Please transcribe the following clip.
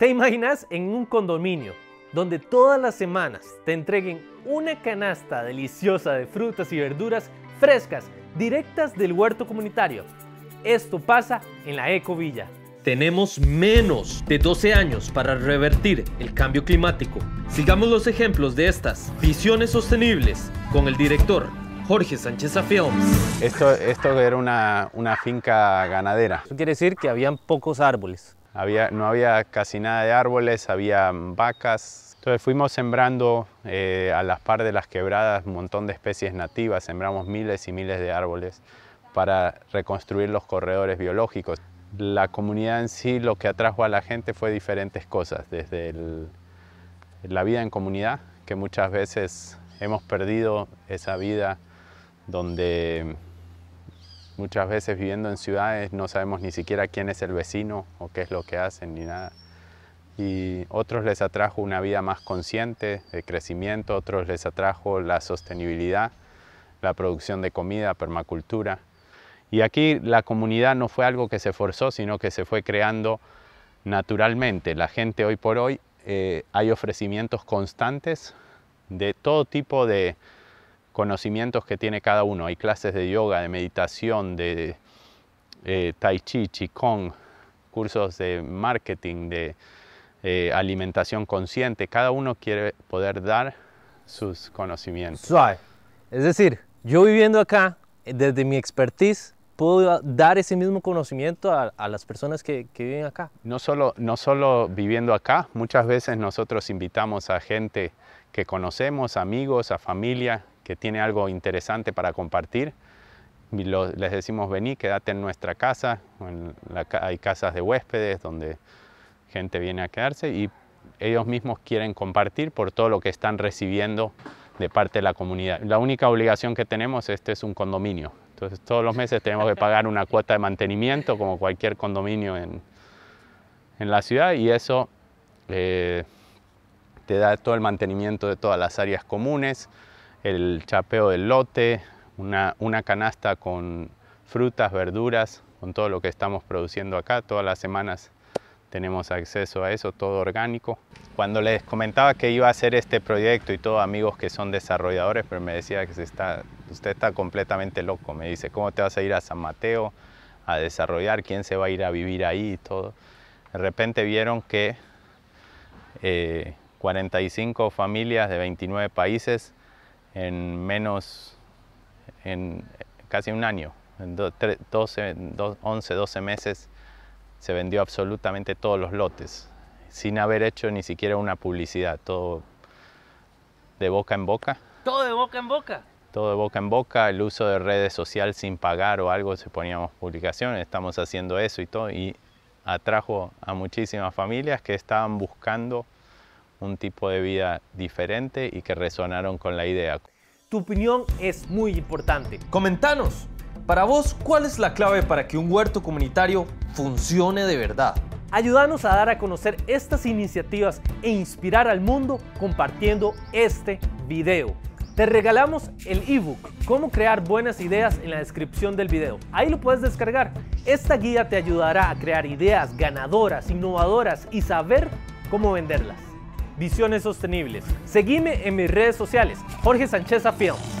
¿Te imaginas en un condominio donde todas las semanas te entreguen una canasta deliciosa de frutas y verduras frescas directas del huerto comunitario? Esto pasa en la Ecovilla. Tenemos menos de 12 años para revertir el cambio climático. Sigamos los ejemplos de estas visiones sostenibles con el director Jorge Sánchez Films. Esto, esto era una, una finca ganadera. Eso quiere decir que habían pocos árboles. No había casi nada de árboles, había vacas. Entonces fuimos sembrando eh, a las par de las quebradas un montón de especies nativas, sembramos miles y miles de árboles para reconstruir los corredores biológicos. La comunidad en sí lo que atrajo a la gente fue diferentes cosas, desde la vida en comunidad, que muchas veces hemos perdido esa vida donde muchas veces viviendo en ciudades no sabemos ni siquiera quién es el vecino o qué es lo que hacen ni nada. Y otros les atrajo una vida más consciente de crecimiento, otros les atrajo la sostenibilidad, la producción de comida, permacultura. Y aquí la comunidad no fue algo que se forzó, sino que se fue creando naturalmente. La gente hoy por hoy eh, hay ofrecimientos constantes de todo tipo de conocimientos que tiene cada uno. Hay clases de yoga, de meditación, de eh, tai chi, qigong, cursos de marketing, de eh, alimentación consciente. Cada uno quiere poder dar sus conocimientos. Suave. Es decir, yo viviendo acá, desde mi expertise, puedo dar ese mismo conocimiento a, las personas que, viven acá. No solo, no solo viviendo acá, muchas veces nosotros invitamos a gente que conocemos, amigos, a familia, que tiene algo interesante para compartir. les decimos, vení, quédate en nuestra casa. hay casas de huéspedes donde gente viene a quedarse y ellos mismos quieren compartir por todo lo que están recibiendo de parte de la comunidad. La única obligación que tenemos, este es un condominio, entonces todos los meses tenemos que pagar una cuota de mantenimiento como cualquier condominio en, en la ciudad y eso eh, te da todo el mantenimiento de todas las áreas comunes, el chapeo del lote, una, una canasta con frutas, verduras, con todo lo que estamos produciendo acá. Todas las semanas tenemos acceso a eso, todo orgánico. Cuando les comentaba que iba a hacer este proyecto y todos amigos que son desarrolladores, pero me decía que se está, usted está completamente loco. Me dice, ¿cómo te vas a ir a San Mateo a desarrollar? ¿Quién se va a ir a vivir ahí todo? De repente vieron que 45 eh, familias de 29 países en menos, en casi un año, en 12, 11, 12 meses, se vendió absolutamente todos los lotes, sin haber hecho ni siquiera una publicidad, todo de boca en boca. Todo de boca en boca. Todo de boca en boca, el uso de redes sociales sin pagar o algo, se poníamos publicaciones, estamos haciendo eso y todo, y atrajo a muchísimas familias que estaban buscando un tipo de vida diferente y que resonaron con la idea. Tu opinión es muy importante. Comentanos. Para vos, ¿cuál es la clave para que un huerto comunitario funcione de verdad? Ayúdanos a dar a conocer estas iniciativas e inspirar al mundo compartiendo este video. Te regalamos el ebook Cómo crear buenas ideas en la descripción del video. Ahí lo puedes descargar. Esta guía te ayudará a crear ideas ganadoras, innovadoras y saber cómo venderlas. Visiones sostenibles. Seguime en mis redes sociales, Jorge Sánchez Films.